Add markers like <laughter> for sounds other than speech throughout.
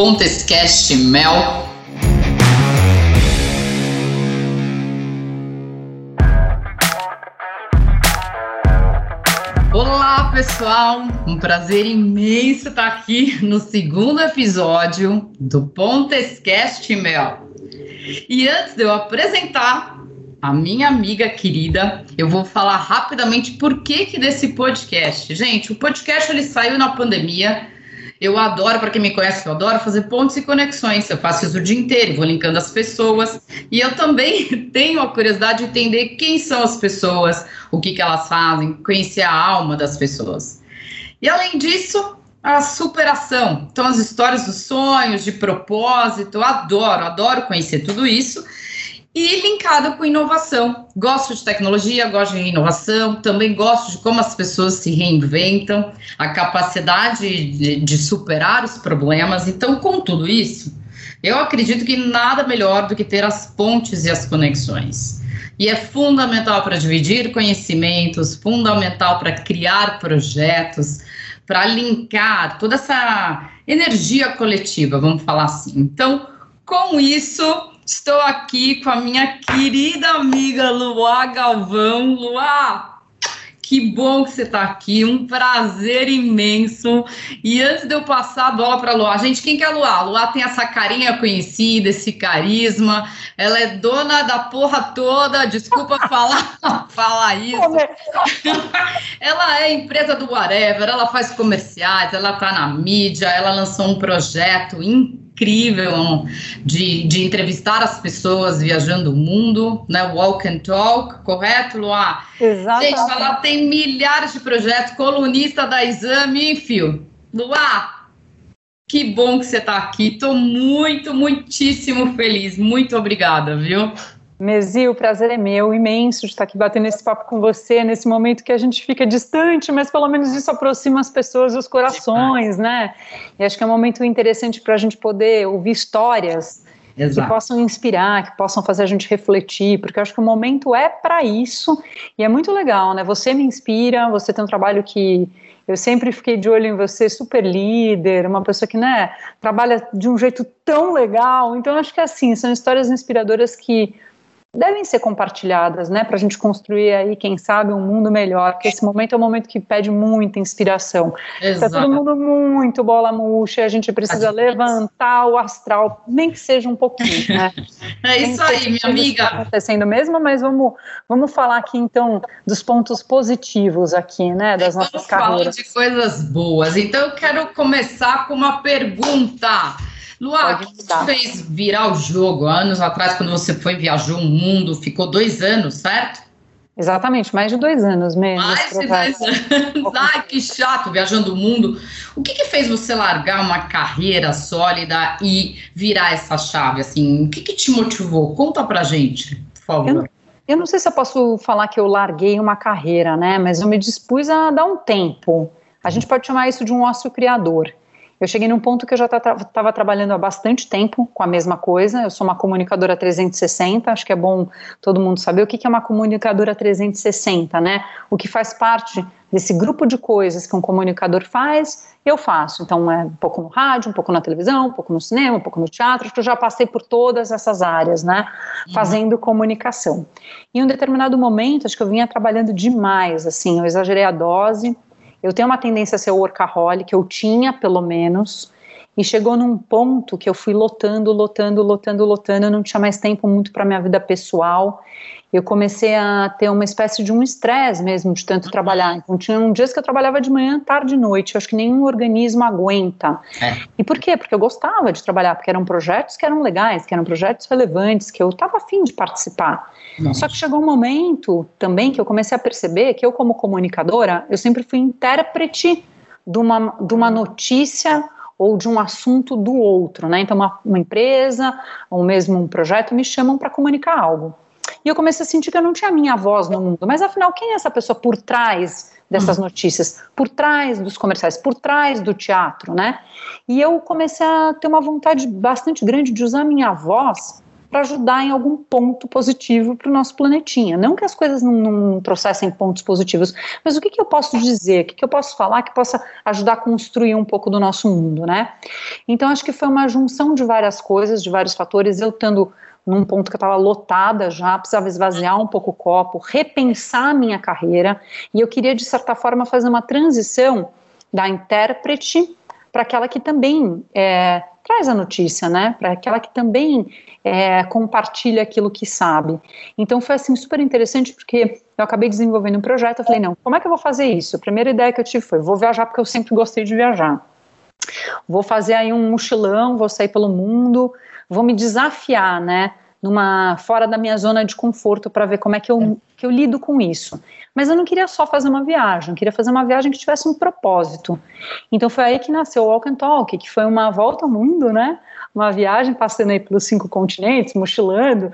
Pontescast Mel. Olá, pessoal! Um prazer imenso estar aqui no segundo episódio do Pontescast Mel. E antes de eu apresentar a minha amiga querida, eu vou falar rapidamente por que, que desse podcast. Gente, o podcast ele saiu na pandemia. Eu adoro, para quem me conhece, eu adoro fazer pontos e conexões. Eu faço isso o dia inteiro, vou linkando as pessoas. E eu também <laughs> tenho a curiosidade de entender quem são as pessoas, o que, que elas fazem, conhecer a alma das pessoas. E além disso, a superação. Então, as histórias dos sonhos, de propósito, adoro, adoro conhecer tudo isso e linkado com inovação. Gosto de tecnologia, gosto de inovação, também gosto de como as pessoas se reinventam, a capacidade de, de superar os problemas. Então, com tudo isso, eu acredito que nada melhor do que ter as pontes e as conexões. E é fundamental para dividir conhecimentos, fundamental para criar projetos, para linkar toda essa energia coletiva, vamos falar assim. Então, com isso, Estou aqui com a minha querida amiga Luá Galvão. Luá, que bom que você está aqui, um prazer imenso. E antes de eu passar a bola para a Luá, gente, quem que é a Luá? A Luá tem essa carinha conhecida, esse carisma. Ela é dona da porra toda, desculpa <laughs> falar, falar isso. <laughs> ela é empresa do Whatever, ela faz comerciais, ela está na mídia, ela lançou um projeto incrível incrível de, de entrevistar as pessoas viajando o mundo, né? Walk and Talk, correto, Luá? Exatamente. Gente, ela tem milhares de projetos, colunista da Exame, enfim. Luá, que bom que você está aqui. Estou muito, muitíssimo feliz. Muito obrigada, viu? Mesi, o prazer é meu, imenso de estar aqui batendo esse papo com você, nesse momento que a gente fica distante, mas pelo menos isso aproxima as pessoas e os corações, né? E acho que é um momento interessante para a gente poder ouvir histórias Exato. que possam inspirar, que possam fazer a gente refletir, porque eu acho que o momento é para isso e é muito legal, né? Você me inspira, você tem um trabalho que eu sempre fiquei de olho em você, super líder, uma pessoa que né, trabalha de um jeito tão legal. Então, acho que assim, são histórias inspiradoras que devem ser compartilhadas, né, para a gente construir aí, quem sabe, um mundo melhor, porque esse momento é um momento que pede muita inspiração. Está todo mundo muito bola murcha, a gente precisa levantar o astral, nem que seja um pouquinho, né? <laughs> é isso aí, minha amiga. Está acontecendo mesmo, mas vamos, vamos falar aqui então dos pontos positivos aqui, né, das nossas vamos carreiras. Vamos falar de coisas boas. Então eu quero começar com uma pergunta. Luá, o que te fez virar o jogo? Anos atrás, quando você foi, viajou o mundo, ficou dois anos, certo? Exatamente, mais de dois anos mesmo. Mais de dois anos. <laughs> Ai, que chato, viajando o mundo. O que, que fez você largar uma carreira sólida e virar essa chave? Assim, o que, que te motivou? Conta pra gente, por favor. Eu, eu não sei se eu posso falar que eu larguei uma carreira, né? Mas eu me dispus a dar um tempo. A gente pode chamar isso de um ócio criador. Eu cheguei num ponto que eu já estava trabalhando há bastante tempo com a mesma coisa. Eu sou uma comunicadora 360, acho que é bom todo mundo saber o que, que é uma comunicadora 360, né? O que faz parte desse grupo de coisas que um comunicador faz, eu faço. Então, é um pouco no rádio, um pouco na televisão, um pouco no cinema, um pouco no teatro, acho que eu já passei por todas essas áreas, né? Uhum. Fazendo comunicação. Em um determinado momento, acho que eu vinha trabalhando demais, assim, eu exagerei a dose eu tenho uma tendência a ser workaholic, eu tinha pelo menos, e chegou num ponto que eu fui lotando, lotando, lotando, lotando, eu não tinha mais tempo muito para minha vida pessoal. Eu comecei a ter uma espécie de um estresse mesmo de tanto trabalhar. Então, tinha um dias que eu trabalhava de manhã, tarde e noite. Eu acho que nenhum organismo aguenta. É. E por quê? Porque eu gostava de trabalhar, porque eram projetos que eram legais, que eram projetos relevantes, que eu estava afim de participar. Nossa. Só que chegou um momento também que eu comecei a perceber que eu, como comunicadora, eu sempre fui intérprete de uma, de uma notícia ou de um assunto do outro, né? Então, uma, uma empresa ou mesmo um projeto me chamam para comunicar algo. E eu comecei a sentir que eu não tinha minha voz no mundo. Mas afinal, quem é essa pessoa por trás dessas uhum. notícias, por trás dos comerciais, por trás do teatro, né? E eu comecei a ter uma vontade bastante grande de usar minha voz para ajudar em algum ponto positivo para o nosso planetinha. Não que as coisas não, não trouxessem pontos positivos, mas o que, que eu posso dizer, o que, que eu posso falar que possa ajudar a construir um pouco do nosso mundo, né? Então, acho que foi uma junção de várias coisas, de vários fatores, eu estando num ponto que eu estava lotada já, precisava esvaziar um pouco o copo, repensar a minha carreira, e eu queria, de certa forma, fazer uma transição da intérprete para aquela que também é, traz a notícia, né? Para aquela que também é, compartilha aquilo que sabe. Então foi assim super interessante porque eu acabei desenvolvendo um projeto. Eu falei não, como é que eu vou fazer isso? A primeira ideia que eu tive foi vou viajar porque eu sempre gostei de viajar. Vou fazer aí um mochilão, vou sair pelo mundo, vou me desafiar, né? Numa fora da minha zona de conforto para ver como é que eu, que eu lido com isso. Mas eu não queria só fazer uma viagem, eu queria fazer uma viagem que tivesse um propósito. Então foi aí que nasceu o Walk and Talk, que foi uma volta ao mundo, né? Uma viagem passando aí pelos cinco continentes, mochilando.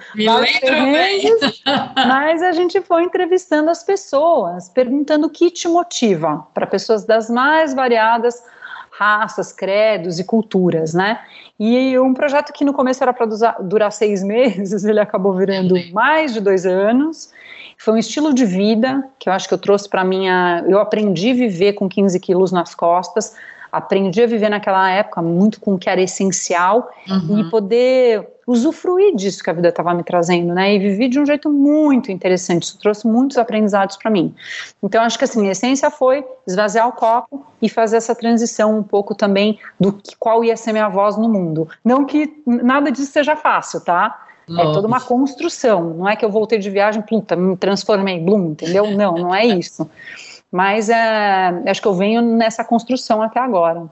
mas a gente foi entrevistando as pessoas, perguntando o que te motiva, para pessoas das mais variadas raças, credos e culturas, né? E um projeto que no começo era para durar seis <laughs> meses, ele acabou virando mais de dois anos. Foi um estilo de vida que eu acho que eu trouxe para minha. Eu aprendi a viver com 15 quilos nas costas, aprendi a viver naquela época muito com o que era essencial uhum. e poder usufruir disso que a vida estava me trazendo, né? E vivi de um jeito muito interessante. Isso trouxe muitos aprendizados para mim. Então, acho que assim, a essência foi esvaziar o copo e fazer essa transição um pouco também do que, qual ia ser minha voz no mundo. Não que nada disso seja fácil, tá? É toda uma construção. Não é que eu voltei de viagem, puta, me transformei, blum, entendeu? Não, não é isso. Mas é, acho que eu venho nessa construção até agora.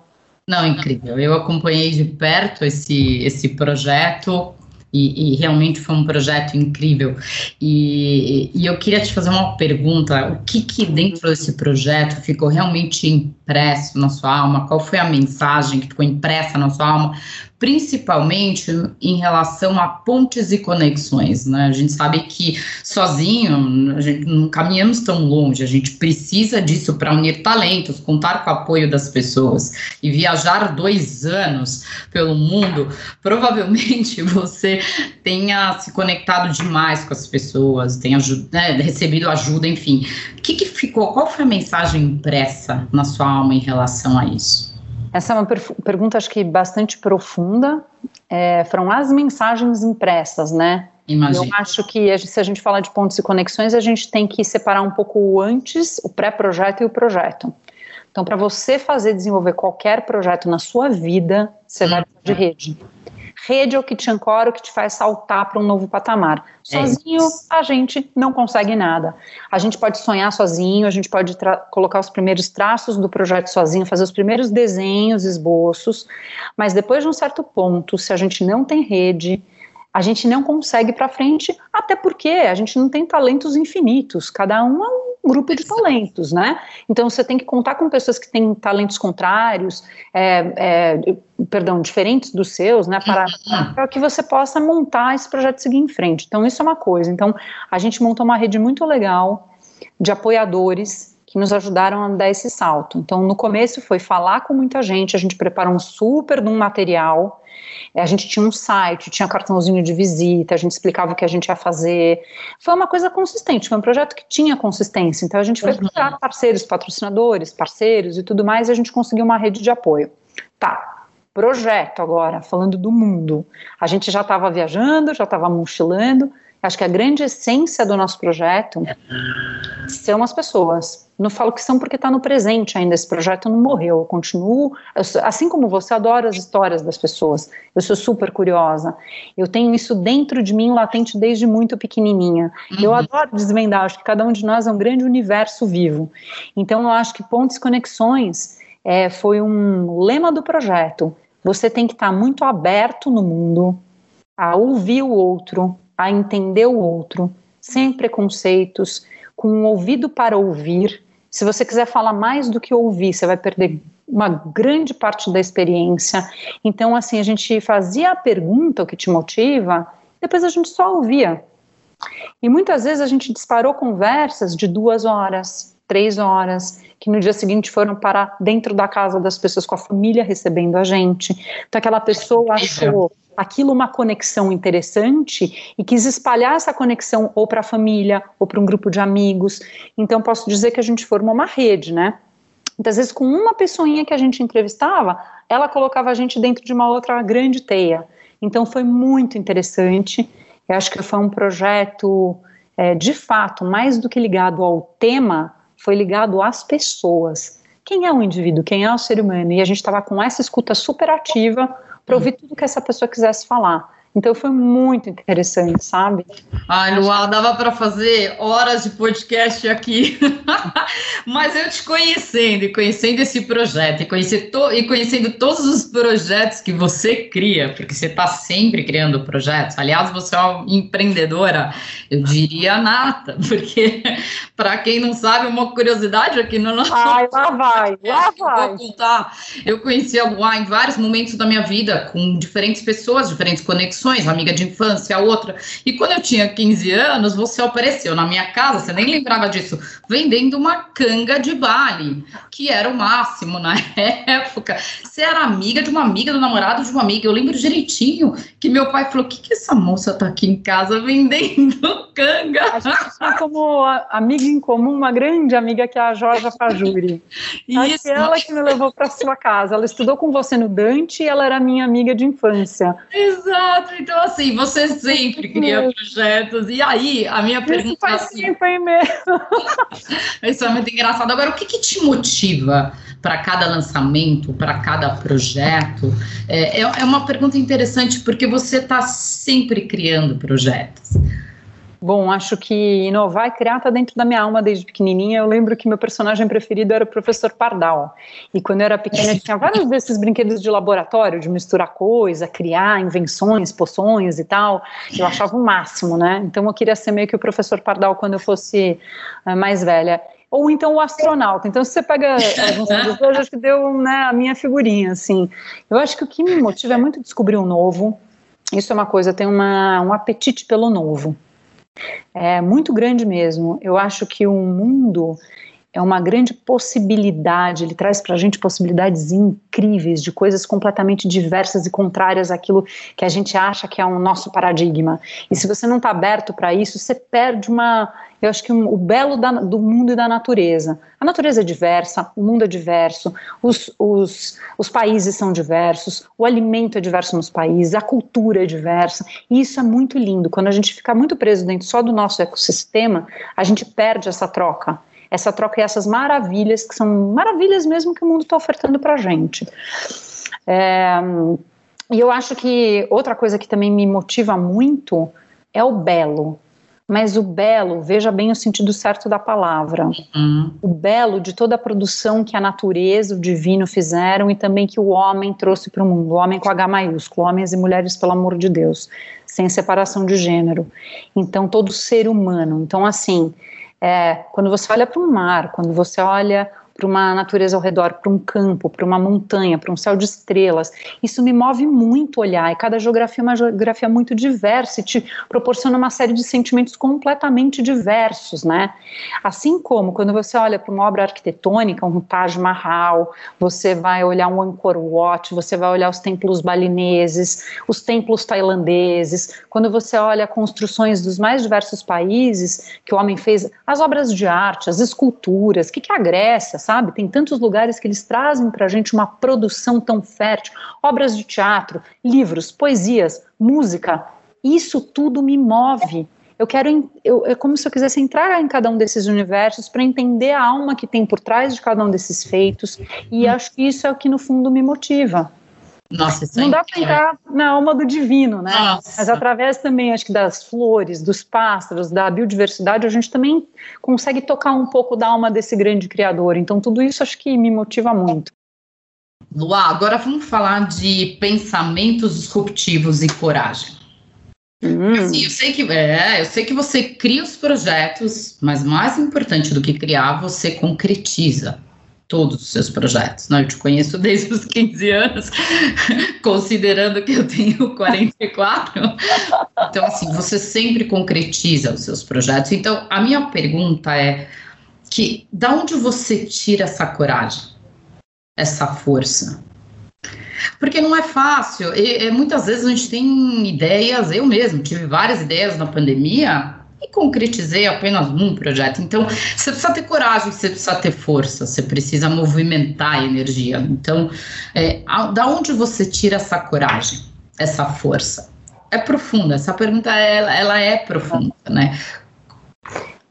Não, incrível. Eu acompanhei de perto esse, esse projeto e, e, realmente foi um projeto incrível. E, e, eu queria te fazer uma pergunta: o que, que dentro desse projeto ficou realmente impresso na sua alma? Qual foi a mensagem que ficou impressa na sua alma? Principalmente em relação a pontes e conexões. Né? A gente sabe que sozinho a gente não caminhamos tão longe, a gente precisa disso para unir talentos, contar com o apoio das pessoas. E viajar dois anos pelo mundo, provavelmente <laughs> você tenha se conectado demais com as pessoas, tenha né, recebido ajuda, enfim. O que, que ficou? Qual foi a mensagem impressa na sua alma em relação a isso? Essa é uma pergunta, acho que bastante profunda. É, foram as mensagens impressas, né? Imagina. Eu acho que se a gente falar de pontos e conexões, a gente tem que separar um pouco antes o pré-projeto e o projeto. Então, para você fazer desenvolver qualquer projeto na sua vida, você vai precisar de rede. Rede é o que te ancora, o que te faz saltar para um novo patamar. É sozinho, é a gente não consegue nada. A gente pode sonhar sozinho, a gente pode colocar os primeiros traços do projeto sozinho, fazer os primeiros desenhos, esboços, mas depois de um certo ponto, se a gente não tem rede, a gente não consegue para frente, até porque a gente não tem talentos infinitos, cada um é um grupo de talentos, né? Então você tem que contar com pessoas que têm talentos contrários, é, é, perdão, diferentes dos seus, né? Para, uhum. para que você possa montar esse projeto seguir em frente. Então isso é uma coisa. Então a gente montou uma rede muito legal de apoiadores que nos ajudaram a dar esse salto. Então, no começo foi falar com muita gente, a gente preparou um super de um material a gente tinha um site, tinha cartãozinho de visita, a gente explicava o que a gente ia fazer. Foi uma coisa consistente, foi um projeto que tinha consistência. Então a gente foi uhum. procurar parceiros, patrocinadores, parceiros e tudo mais, e a gente conseguiu uma rede de apoio. Tá, projeto agora, falando do mundo. A gente já estava viajando, já estava mochilando, Acho que a grande essência do nosso projeto são as pessoas. Não falo que são porque está no presente ainda. Esse projeto não morreu. Eu continuo, eu, assim como você, adoro as histórias das pessoas. Eu sou super curiosa. Eu tenho isso dentro de mim, latente desde muito pequenininha. Uhum. Eu adoro desvendar. Acho que cada um de nós é um grande universo vivo. Então, eu acho que pontos e conexões é, foi um lema do projeto. Você tem que estar tá muito aberto no mundo a ouvir o outro, a entender o outro, sem preconceitos, com um ouvido para ouvir. Se você quiser falar mais do que ouvir, você vai perder uma grande parte da experiência. Então, assim, a gente fazia a pergunta, o que te motiva, depois a gente só ouvia. E muitas vezes a gente disparou conversas de duas horas, três horas, que no dia seguinte foram para dentro da casa das pessoas com a família recebendo a gente. Então aquela pessoa achou aquilo uma conexão interessante e quis espalhar essa conexão ou para a família ou para um grupo de amigos. Então posso dizer que a gente formou uma rede, né? Muitas vezes com uma pessoinha que a gente entrevistava, ela colocava a gente dentro de uma outra grande teia. Então foi muito interessante. Eu acho que foi um projeto, é, de fato, mais do que ligado ao tema, foi ligado às pessoas. Quem é o indivíduo? Quem é o ser humano? E a gente estava com essa escuta super ativa para ouvir tudo que essa pessoa quisesse falar. Então foi muito interessante, sabe? Ai, Luá, dava para fazer horas de podcast aqui. <laughs> Mas eu te conhecendo e conhecendo esse projeto e, conhecer e conhecendo todos os projetos que você cria, porque você está sempre criando projetos. Aliás, você é uma empreendedora, eu diria nata, <laughs> porque para quem não sabe, uma curiosidade aqui no nosso. Ai, lá vai, lá vai. Vou contar. Eu conheci a Luá em vários momentos da minha vida, com diferentes pessoas, diferentes conexões amiga de infância, outra. E quando eu tinha 15 anos, você apareceu na minha casa, você nem lembrava disso, vendendo uma canga de Bali, que era o máximo na <laughs> época. Você era amiga de uma amiga, do namorado de uma amiga. Eu lembro direitinho que meu pai falou: o que, que essa moça tá aqui em casa vendendo <laughs> canga? A gente tinha como amiga em comum uma grande amiga que é a Jorge Fajuri. Isso. Aquela que me levou para sua casa. Ela estudou com você no Dante e ela era minha amiga de infância. Exato. Então, assim, você sempre cria projetos. E aí, a minha pergunta. Isso faz assim, tempo aí mesmo. <laughs> Isso é muito engraçado. Agora, o que, que te motiva para cada lançamento, para cada projeto? É, é, é uma pergunta interessante, porque você está sempre criando projetos. Bom, acho que inovar e criar está dentro da minha alma desde pequenininha. Eu lembro que meu personagem preferido era o professor Pardal. E quando eu era pequena, tinha vários desses brinquedos de laboratório, de misturar coisa, criar invenções, poções e tal. Eu achava o máximo, né? Então eu queria ser meio que o professor Pardal quando eu fosse uh, mais velha ou então o astronauta. Então, se você pega alguns eu acho que deu né, a minha figurinha, assim. Eu acho que o que me motiva é muito descobrir o um novo. Isso é uma coisa, tenho uma, um apetite pelo novo. É muito grande mesmo. Eu acho que o mundo é uma grande possibilidade, ele traz para a gente possibilidades incríveis de coisas completamente diversas e contrárias àquilo que a gente acha que é o nosso paradigma. E se você não está aberto para isso, você perde uma. Eu acho que um, o belo da, do mundo e da natureza. A natureza é diversa, o mundo é diverso, os, os, os países são diversos, o alimento é diverso nos países, a cultura é diversa. E isso é muito lindo. Quando a gente fica muito preso dentro só do nosso ecossistema, a gente perde essa troca essa troca e essas maravilhas, que são maravilhas mesmo que o mundo está ofertando para a gente. É, e eu acho que outra coisa que também me motiva muito é o belo. Mas o belo, veja bem o sentido certo da palavra. Uhum. O belo de toda a produção que a natureza, o divino fizeram e também que o homem trouxe para o mundo. O homem com H maiúsculo, homens e mulheres, pelo amor de Deus, sem separação de gênero. Então, todo ser humano. Então, assim, é, quando você olha para um mar, quando você olha para uma natureza ao redor, para um campo, para uma montanha, para um céu de estrelas. Isso me move muito olhar, e cada geografia é uma geografia muito diversa e te proporciona uma série de sentimentos completamente diversos, né? Assim como quando você olha para uma obra arquitetônica, um Taj Mahal, você vai olhar um Angkor Wat, você vai olhar os templos balineses, os templos tailandeses, quando você olha construções dos mais diversos países que o homem fez, as obras de arte, as esculturas, o que, que a Grécia, sabe? Tem tantos lugares que eles trazem para a gente uma produção tão fértil, obras de teatro, livros, poesias, música. Isso tudo me move. Eu quero, eu, é como se eu quisesse entrar em cada um desses universos para entender a alma que tem por trás de cada um desses feitos, e acho que isso é o que no fundo me motiva. Nossa, não dá para entrar na alma do divino, né? Nossa. Mas através também, acho que das flores, dos pássaros, da biodiversidade, a gente também consegue tocar um pouco da alma desse grande criador. Então, tudo isso acho que me motiva muito. Luá, agora vamos falar de pensamentos disruptivos e coragem. Hum. Assim, eu sei que é, eu sei que você cria os projetos, mas mais importante do que criar, você concretiza todos os seus projetos. Eu te conheço desde os 15 anos, <laughs> considerando que eu tenho 44. Então, assim, você sempre concretiza os seus projetos. Então, a minha pergunta é que da onde você tira essa coragem, essa força? Porque não é fácil. E, e, muitas vezes a gente tem ideias, eu mesmo tive várias ideias na pandemia e concretizei apenas um projeto. Então, você precisa ter coragem, você precisa ter força, você precisa movimentar a energia. Então, é, a, da onde você tira essa coragem, essa força? É profunda, essa pergunta ela, ela é profunda, né?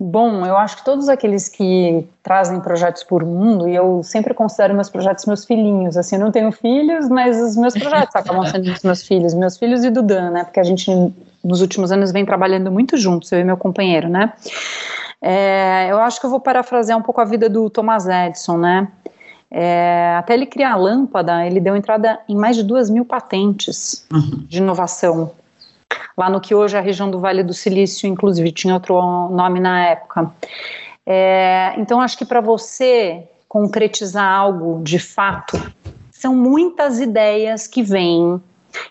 Bom, eu acho que todos aqueles que trazem projetos por mundo, e eu sempre considero meus projetos meus filhinhos, assim, eu não tenho filhos, mas os meus projetos acabam sendo os meus filhos, meus filhos e do Dan, né, porque a gente nos últimos anos vem trabalhando muito juntos, eu e meu companheiro, né. É, eu acho que eu vou parafrasear um pouco a vida do Thomas Edison, né, é, até ele criar a lâmpada, ele deu entrada em mais de duas mil patentes uhum. de inovação lá no que hoje é a região do Vale do Silício, inclusive tinha outro nome na época. É, então, acho que para você concretizar algo de fato, são muitas ideias que vêm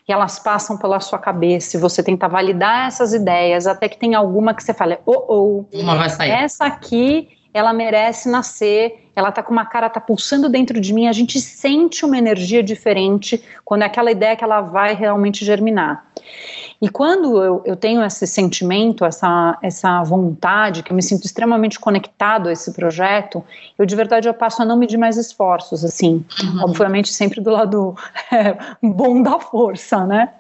e elas passam pela sua cabeça e você tenta validar essas ideias até que tem alguma que você fala, oh, oh, uma vai sair. essa aqui ela merece nascer, ela tá com uma cara, tá pulsando dentro de mim, a gente sente uma energia diferente quando é aquela ideia que ela vai realmente germinar. E quando eu, eu tenho esse sentimento, essa, essa vontade, que eu me sinto extremamente conectado a esse projeto, eu de verdade eu passo a não medir mais esforços, assim, uhum. obviamente sempre do lado <laughs> é, bom da força, né?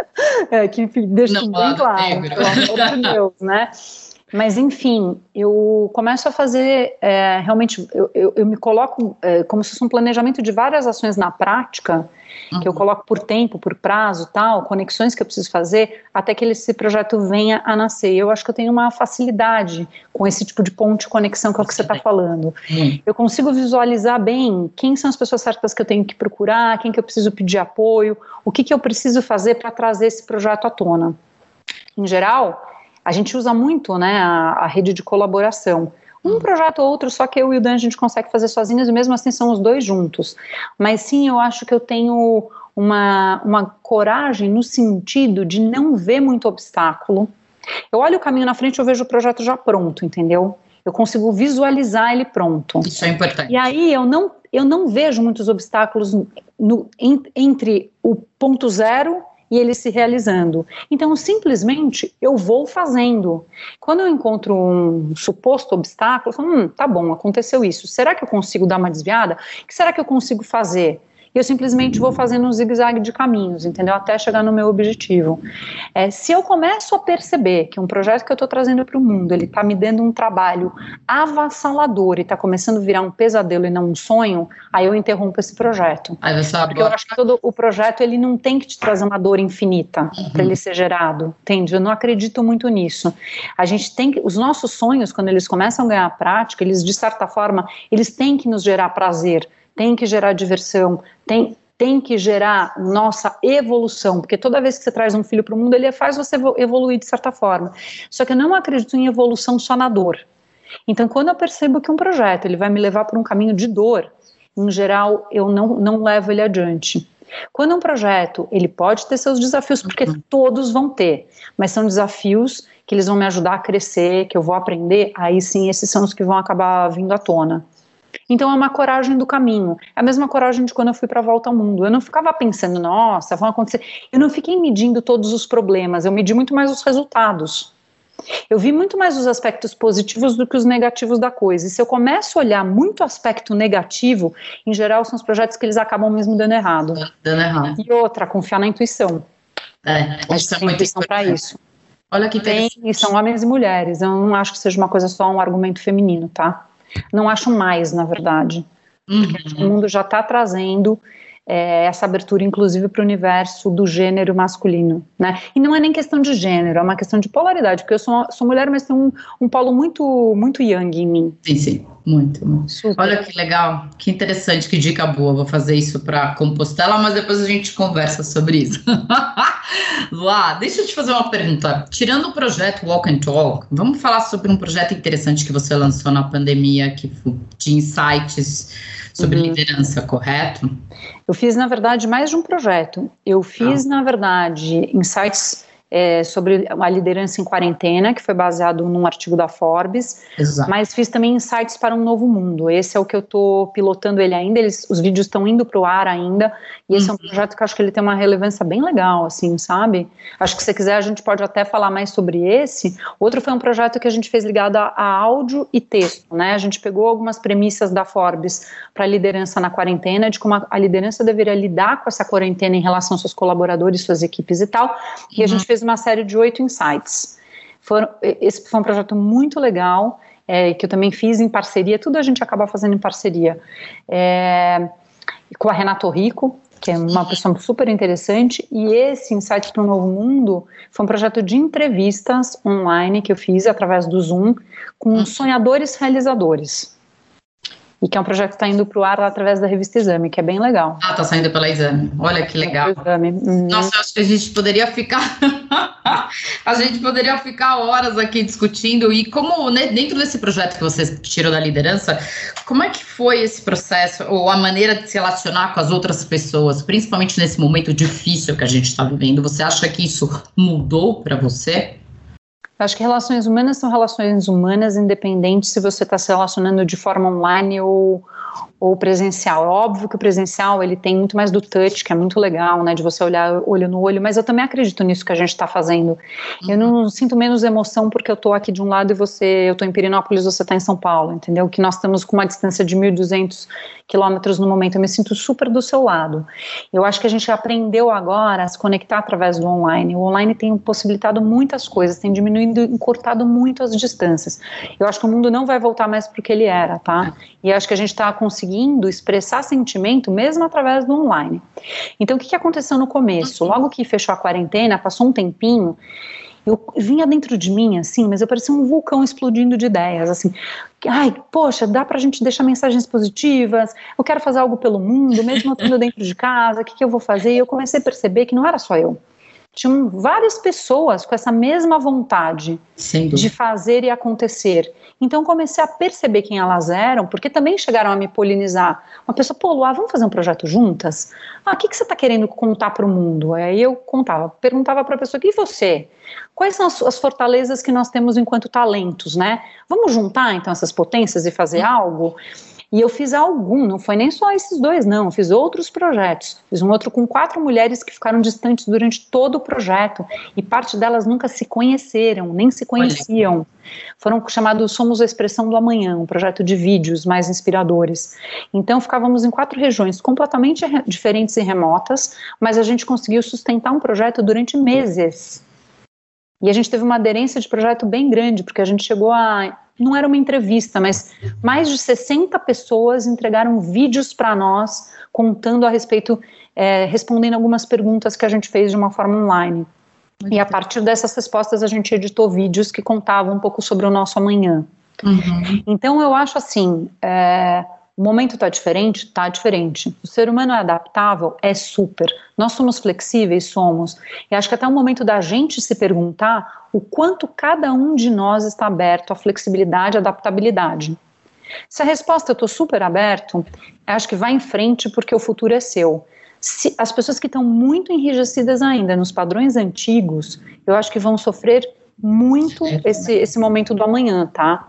É, que deixa tudo bem claro, pelo amor de Deus, né? <laughs> Mas, enfim, eu começo a fazer, é, realmente, eu, eu, eu, me coloco é, como se fosse um planejamento de várias ações na prática, uhum. que eu uhum. coloco por tempo, por prazo, tal, conexões que eu preciso fazer, até que esse projeto venha a nascer. Eu acho que eu tenho uma facilidade com esse tipo de ponto de conexão que é o que você está falando. Uhum. Eu consigo visualizar bem quem são as pessoas certas que eu tenho que procurar, quem que eu preciso pedir apoio, o que, que eu preciso fazer para trazer esse projeto à tona. Em geral, a gente usa muito né, a, a rede de colaboração. Um uhum. projeto ou outro, só que eu e o Dan a gente consegue fazer sozinhos e mesmo assim são os dois juntos. Mas sim, eu acho que eu tenho uma, uma coragem no sentido de não ver muito obstáculo. Eu olho o caminho na frente e eu vejo o projeto já pronto, entendeu? Eu consigo visualizar ele pronto. Isso é importante. E aí eu não, eu não vejo muitos obstáculos no, entre o ponto zero e ele se realizando. Então, simplesmente eu vou fazendo. Quando eu encontro um suposto obstáculo, eu falo, hum, tá bom, aconteceu isso. Será que eu consigo dar uma desviada? O que será que eu consigo fazer? E eu simplesmente vou fazendo um zigue-zague de caminhos, entendeu? Até chegar no meu objetivo. É, se eu começo a perceber que um projeto que eu estou trazendo para o mundo, ele está me dando um trabalho avassalador e está começando a virar um pesadelo e não um sonho, aí eu interrompo esse projeto. Aí você Porque eu acho que todo o projeto, ele não tem que te trazer uma dor infinita uhum. para ele ser gerado, entende? Eu não acredito muito nisso. A gente tem que, os nossos sonhos, quando eles começam a ganhar prática, eles, de certa forma, eles têm que nos gerar prazer, tem que gerar diversão, tem, tem que gerar nossa evolução, porque toda vez que você traz um filho para o mundo, ele faz você evoluir de certa forma. Só que eu não acredito em evolução só na dor. Então, quando eu percebo que um projeto ele vai me levar por um caminho de dor, em geral, eu não, não levo ele adiante. Quando um projeto, ele pode ter seus desafios, porque uhum. todos vão ter, mas são desafios que eles vão me ajudar a crescer, que eu vou aprender, aí sim, esses são os que vão acabar vindo à tona. Então é uma coragem do caminho. É a mesma coragem de quando eu fui para a volta ao mundo. Eu não ficava pensando, nossa, vão acontecer. Eu não fiquei medindo todos os problemas, eu medi muito mais os resultados. Eu vi muito mais os aspectos positivos do que os negativos da coisa. E se eu começo a olhar muito aspecto negativo, em geral são os projetos que eles acabam mesmo dando errado. Dando errado. E outra, confiar na intuição. É, a gente tem intuição para isso. Olha que tem, e são homens e mulheres. Eu não acho que seja uma coisa só um argumento feminino, tá? Não acho mais, na verdade. Uhum. O mundo já está trazendo é, essa abertura, inclusive, para o universo do gênero masculino, né? E não é nem questão de gênero, é uma questão de polaridade, porque eu sou, sou mulher, mas tem um, um polo muito, muito yang em mim. Sim, sim, muito. Super. Olha que legal, que interessante, que dica boa. Vou fazer isso para Compostela, mas depois a gente conversa sobre isso. <laughs> Lá, deixa eu te fazer uma pergunta. Tirando o projeto Walk and Talk, vamos falar sobre um projeto interessante que você lançou na pandemia, que de insights sobre uhum. liderança, correto? Eu fiz, na verdade, mais de um projeto. Eu fiz, ah. na verdade, insights é, sobre a liderança em quarentena, que foi baseado num artigo da Forbes, Exato. mas fiz também insights para um novo mundo. Esse é o que eu estou pilotando ele ainda, eles, os vídeos estão indo para o ar ainda, e esse uhum. é um uhum. projeto que eu acho que ele tem uma relevância bem legal, assim, sabe? Acho que se quiser a gente pode até falar mais sobre esse. Outro foi um projeto que a gente fez ligado a, a áudio e texto, né? A gente pegou algumas premissas da Forbes para liderança na quarentena, de como a, a liderança deveria lidar com essa quarentena em relação aos seus colaboradores, suas equipes e tal, e a gente uhum. Fez uma série de oito insights. Foram, esse foi um projeto muito legal, é, que eu também fiz em parceria, tudo a gente acaba fazendo em parceria, é, com a Renato Rico, que é uma pessoa super interessante, e esse Insights para o Novo Mundo foi um projeto de entrevistas online que eu fiz através do Zoom com uhum. sonhadores realizadores e que é um projeto que está indo para o ar através da revista Exame, que é bem legal. Ah, está saindo pela Exame. Olha que legal. Exame. Uhum. Nossa, eu acho que a gente poderia ficar <laughs> a gente poderia ficar horas aqui discutindo e como né, dentro desse projeto que você tirou da liderança, como é que foi esse processo ou a maneira de se relacionar com as outras pessoas, principalmente nesse momento difícil que a gente está vivendo? Você acha que isso mudou para você? Eu acho que relações humanas são relações humanas, independente se você está se relacionando de forma online ou, ou presencial. É óbvio que o presencial ele tem muito mais do touch, que é muito legal, né, de você olhar olho no olho, mas eu também acredito nisso que a gente está fazendo. Uhum. Eu não sinto menos emoção porque eu estou aqui de um lado e você, eu estou em Pirinópolis, você está em São Paulo, entendeu? Que nós estamos com uma distância de 1.200 quilômetros no momento, eu me sinto super do seu lado. Eu acho que a gente aprendeu agora a se conectar através do online. O online tem possibilitado muitas coisas, tem diminuído, encurtado muito as distâncias. Eu acho que o mundo não vai voltar mais para o que ele era, tá? E acho que a gente está conseguindo expressar sentimento mesmo através do online. Então, o que, que aconteceu no começo? Logo que fechou a quarentena, passou um tempinho, eu vinha dentro de mim, assim, mas eu parecia um vulcão explodindo de ideias, assim, ai, poxa, dá pra gente deixar mensagens positivas, eu quero fazer algo pelo mundo, mesmo eu estando <laughs> dentro de casa, o que, que eu vou fazer? E eu comecei a perceber que não era só eu. Tinham várias pessoas com essa mesma vontade de fazer e acontecer. Então comecei a perceber quem elas eram, porque também chegaram a me polinizar. Uma pessoa, pô, Luá, vamos fazer um projeto juntas? Ah, o que, que você está querendo contar para o mundo? Aí eu contava, perguntava para a pessoa, e você? Quais são as, as, fortalezas que nós temos enquanto talentos, né? Vamos juntar então essas potências e fazer algo? E eu fiz algum, não foi nem só esses dois, não, eu fiz outros projetos. Fiz um outro com quatro mulheres que ficaram distantes durante todo o projeto e parte delas nunca se conheceram, nem se conheciam. Foram chamados Somos a Expressão do Amanhã, um projeto de vídeos mais inspiradores. Então ficávamos em quatro regiões completamente diferentes e remotas, mas a gente conseguiu sustentar um projeto durante meses. E a gente teve uma aderência de projeto bem grande, porque a gente chegou a não era uma entrevista, mas mais de 60 pessoas entregaram vídeos para nós contando a respeito, é, respondendo algumas perguntas que a gente fez de uma forma online. Muito e a partir dessas respostas a gente editou vídeos que contavam um pouco sobre o nosso amanhã. Uhum. Então eu acho assim, é, o momento está diferente? Está diferente. O ser humano é adaptável? É super. Nós somos flexíveis? Somos. E acho que até o momento da gente se perguntar o quanto cada um de nós está aberto à flexibilidade e adaptabilidade. Se a resposta eu estou super aberto, acho que vai em frente porque o futuro é seu. Se, as pessoas que estão muito enrijecidas ainda nos padrões antigos, eu acho que vão sofrer muito esse, esse momento do amanhã, tá?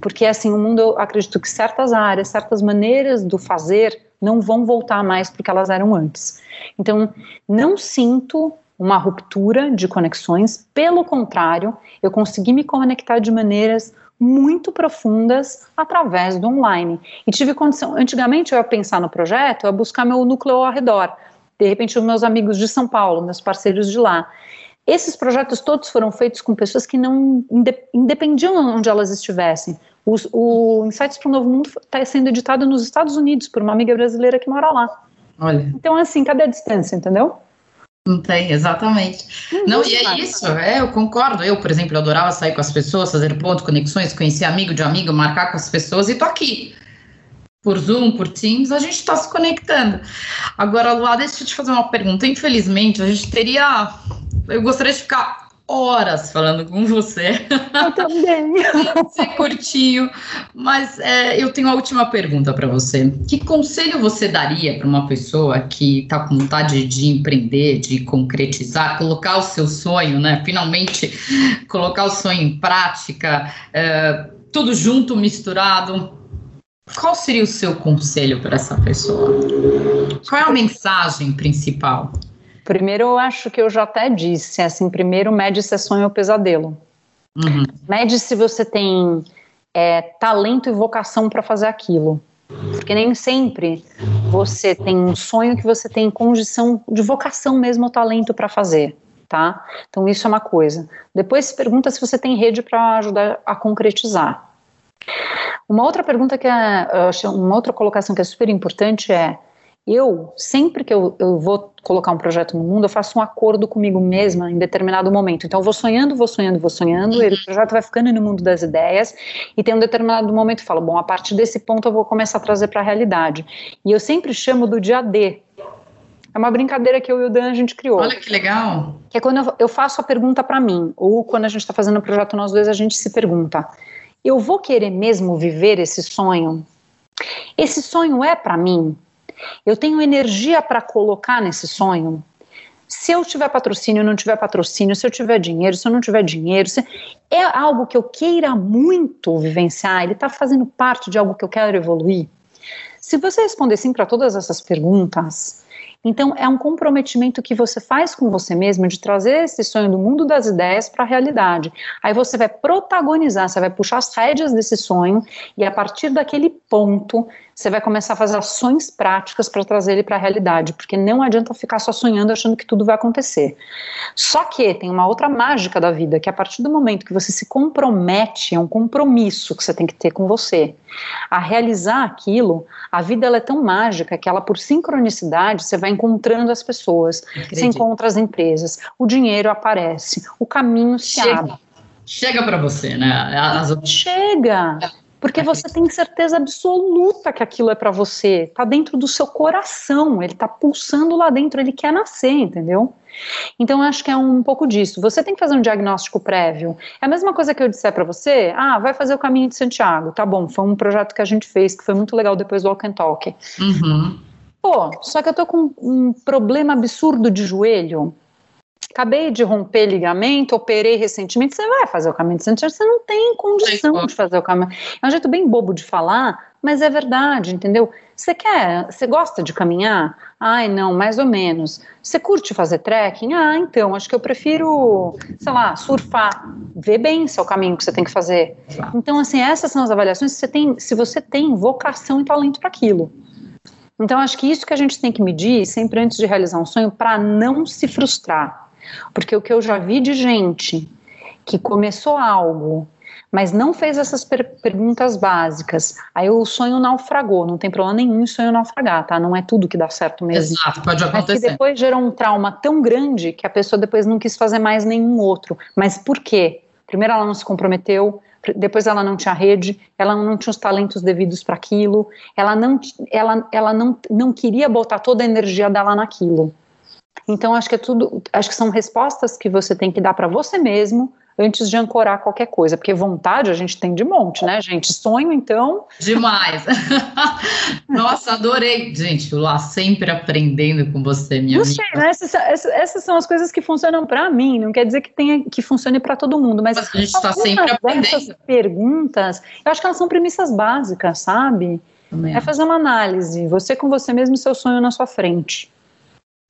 Porque assim, o mundo, eu acredito que certas áreas, certas maneiras do fazer não vão voltar mais porque elas eram antes. Então, não sinto uma ruptura de conexões, pelo contrário, eu consegui me conectar de maneiras muito profundas através do online. E tive condição, antigamente eu ia pensar no projeto, eu ia buscar meu núcleo ao redor, de repente os meus amigos de São Paulo, meus parceiros de lá. Esses projetos todos foram feitos com pessoas que não independiam onde elas estivessem. O, o Insights para o Novo Mundo está sendo editado nos Estados Unidos por uma amiga brasileira que mora lá. Olha. Então, assim, cadê a distância, entendeu? Não tem, exatamente. Não, não e é isso, é, eu concordo. Eu, por exemplo, adorava sair com as pessoas, fazer pontos, conexões, conhecer amigo de amigo, marcar com as pessoas e tô aqui. Por Zoom, por Teams, a gente está se conectando. Agora, Luá, deixa eu te fazer uma pergunta. Infelizmente, a gente teria eu gostaria de ficar horas falando com você. Eu também. <laughs> Ser curtinho, mas é, eu tenho a última pergunta para você. Que conselho você daria para uma pessoa que está com vontade de empreender, de concretizar, colocar o seu sonho, né? Finalmente colocar o sonho em prática, é, tudo junto, misturado. Qual seria o seu conselho para essa pessoa? Qual é a mensagem principal? Primeiro, eu acho que eu já até disse, assim, primeiro mede se é sonho ou pesadelo. Uhum. Mede se você tem é, talento e vocação para fazer aquilo. Porque nem sempre você tem um sonho que você tem condição de vocação mesmo ou talento para fazer, tá? Então isso é uma coisa. Depois se pergunta se você tem rede para ajudar a concretizar. Uma outra pergunta que é, uma outra colocação que é super importante é eu, sempre que eu, eu vou colocar um projeto no mundo, eu faço um acordo comigo mesma em determinado momento. Então, eu vou sonhando, vou sonhando, vou sonhando, uhum. o projeto vai ficando no mundo das ideias, e tem um determinado momento eu falo, bom, a partir desse ponto eu vou começar a trazer para a realidade. E eu sempre chamo do dia D. É uma brincadeira que eu e o Dan a gente criou. Olha que legal. Que é quando eu, eu faço a pergunta para mim, ou quando a gente está fazendo o um projeto nós dois, a gente se pergunta: eu vou querer mesmo viver esse sonho? Esse sonho é para mim? Eu tenho energia para colocar nesse sonho? Se eu tiver patrocínio, não tiver patrocínio, se eu tiver dinheiro, se eu não tiver dinheiro, se é algo que eu queira muito vivenciar, ele está fazendo parte de algo que eu quero evoluir. Se você responder sim para todas essas perguntas, então, é um comprometimento que você faz com você mesmo de trazer esse sonho do mundo das ideias para a realidade. Aí você vai protagonizar, você vai puxar as rédeas desse sonho e a partir daquele ponto você vai começar a fazer ações práticas para trazer ele para a realidade, porque não adianta ficar só sonhando achando que tudo vai acontecer. Só que tem uma outra mágica da vida, que a partir do momento que você se compromete, é um compromisso que você tem que ter com você, a realizar aquilo, a vida ela é tão mágica que ela por sincronicidade você vai encontrando as pessoas, Acredito. você encontra as empresas, o dinheiro aparece, o caminho se chega, abre. Chega para você, né? As... Chega. Porque você tem certeza absoluta que aquilo é para você, está dentro do seu coração, ele está pulsando lá dentro, ele quer nascer, entendeu? Então, eu acho que é um pouco disso. Você tem que fazer um diagnóstico prévio. É a mesma coisa que eu disser para você: ah, vai fazer o caminho de Santiago. Tá bom, foi um projeto que a gente fez, que foi muito legal depois do Walk and Talk. Uhum. Pô, só que eu tô com um problema absurdo de joelho acabei de romper ligamento, operei recentemente, você vai fazer o caminho de Santiago, você não tem condição de fazer o caminho. É um jeito bem bobo de falar, mas é verdade, entendeu? Você quer, você gosta de caminhar? Ai, não, mais ou menos. Você curte fazer trekking? Ah, então, acho que eu prefiro, sei lá, surfar. Vê bem se é o caminho que você tem que fazer. Então, assim, essas são as avaliações se você tem, se você tem vocação e talento para aquilo. Então, acho que isso que a gente tem que medir sempre antes de realizar um sonho para não se frustrar. Porque o que eu já vi de gente que começou algo, mas não fez essas per perguntas básicas, aí o sonho naufragou, não tem problema nenhum em sonho naufragar, tá? Não é tudo que dá certo mesmo. Exato, pode acontecer. Mas que depois gerou um trauma tão grande que a pessoa depois não quis fazer mais nenhum outro. Mas por quê? Primeiro ela não se comprometeu, depois ela não tinha rede, ela não tinha os talentos devidos para aquilo, ela não, ela, ela não, não queria botar toda a energia dela naquilo. Então acho que é tudo, acho que são respostas que você tem que dar para você mesmo antes de ancorar qualquer coisa, porque vontade a gente tem de monte, né, gente? Sonho, então. Demais. <laughs> Nossa, adorei. Gente, lá sempre aprendendo com você, minha Gostei, amiga. Né? Essas, essas, essas, são as coisas que funcionam para mim, não quer dizer que tenha que funcione para todo mundo, mas, mas a gente está sempre aprendendo. perguntas, eu acho que elas são premissas básicas, sabe? É fazer uma análise, você com você mesmo e seu sonho na sua frente.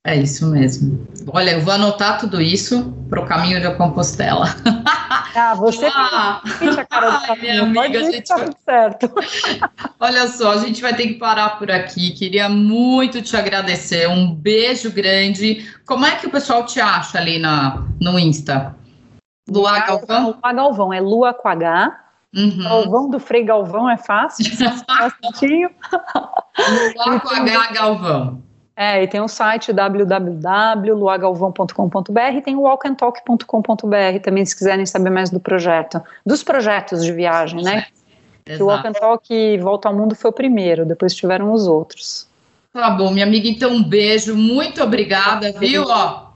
É isso mesmo. Olha, eu vou anotar tudo isso para o caminho da Compostela. <laughs> Ah, você ah, a cara do ai, minha amiga, a gente tá tudo certo. <laughs> Olha só, a gente vai ter que parar por aqui. Queria muito te agradecer. Um beijo grande. Como é que o pessoal te acha ali na, no Insta? Lua Galvão? Lua Galvão, é Lua com H. Uhum. Galvão do Frei Galvão é fácil, <laughs> fácil. Lua com H Galvão. É, e tem o site www.luagalvão.com.br e tem o walkandtalk.com.br também, se quiserem saber mais do projeto, dos projetos de viagem, né? Que o Walk and Talk Volta ao Mundo foi o primeiro, depois tiveram os outros. Tá bom, minha amiga, então um beijo, muito obrigada, viu? Ó,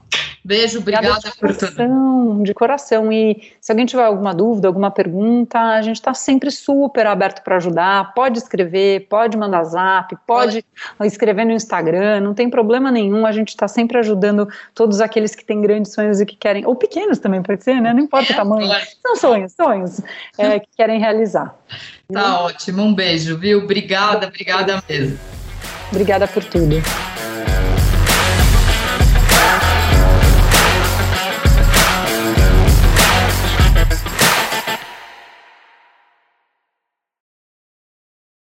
Beijo, obrigada, obrigada por tudo. De coração. E se alguém tiver alguma dúvida, alguma pergunta, a gente está sempre super aberto para ajudar. Pode escrever, pode mandar zap, pode escrever no Instagram, não tem problema nenhum. A gente está sempre ajudando todos aqueles que têm grandes sonhos e que querem, ou pequenos também pode ser, né? Não importa o tamanho. Claro. São sonhos, sonhos é, que querem realizar. Tá ótimo, um beijo, viu? Obrigada, obrigada mesmo. Obrigada por tudo.